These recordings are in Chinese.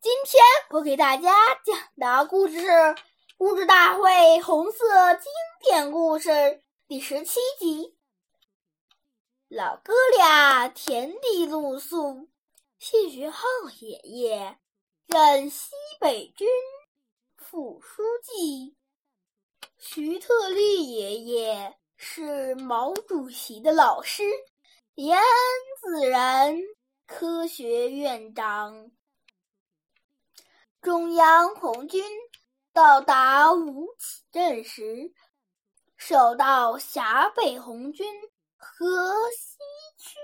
今天我给大家讲的故事是《故事大会红色经典故事》第十七集。老哥俩田地露宿，谢学浩爷爷任西北军副书记，徐特立爷爷是毛主席的老师，延安自然科学院长。中央红军到达吴起镇时，受到陕北红军和西区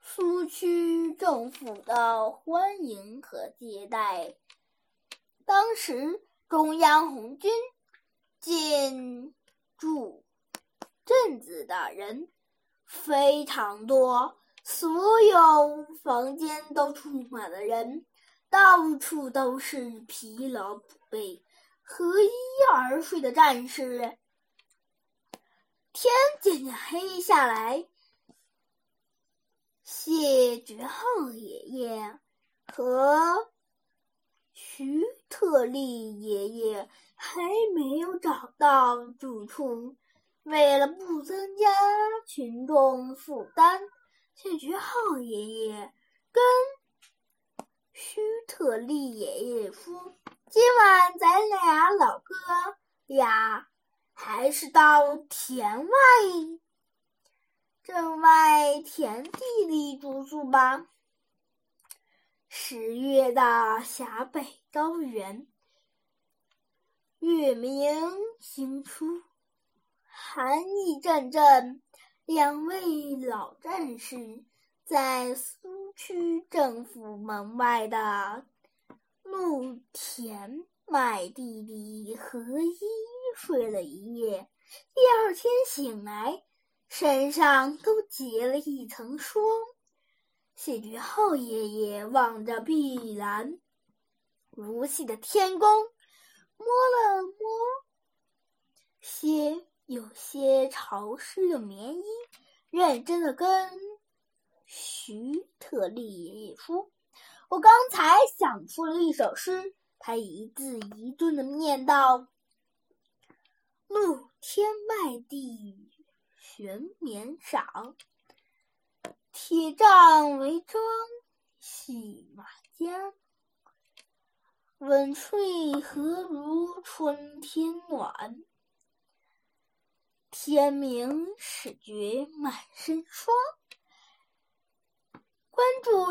苏区政府的欢迎和接待。当时，中央红军进驻镇子的人非常多，所有房间都住满了人。到处都是疲劳不备、和衣而睡的战士。天渐渐黑下来，谢觉浩爷爷和徐特立爷爷还没有找到住处。为了不增加群众负担，谢觉浩爷爷跟。徐特立爷爷说：“今晚咱俩老哥俩还是到田外镇外田地里住宿吧。十月的陕北高原，月明星出，寒意阵阵。两位老战士。”在苏区政府门外的露田麦地里合衣睡了一夜，第二天醒来，身上都结了一层霜。谢觉浩爷爷望着碧蓝如洗的天空，摸了摸些有些潮湿的棉衣，认真的跟。徐特立爷爷说：“我刚才想出了一首诗。”他一字一顿的念道：“露天麦地悬棉裳，铁杖为装系马缰。温吹何如春天暖？天明始觉满身霜。”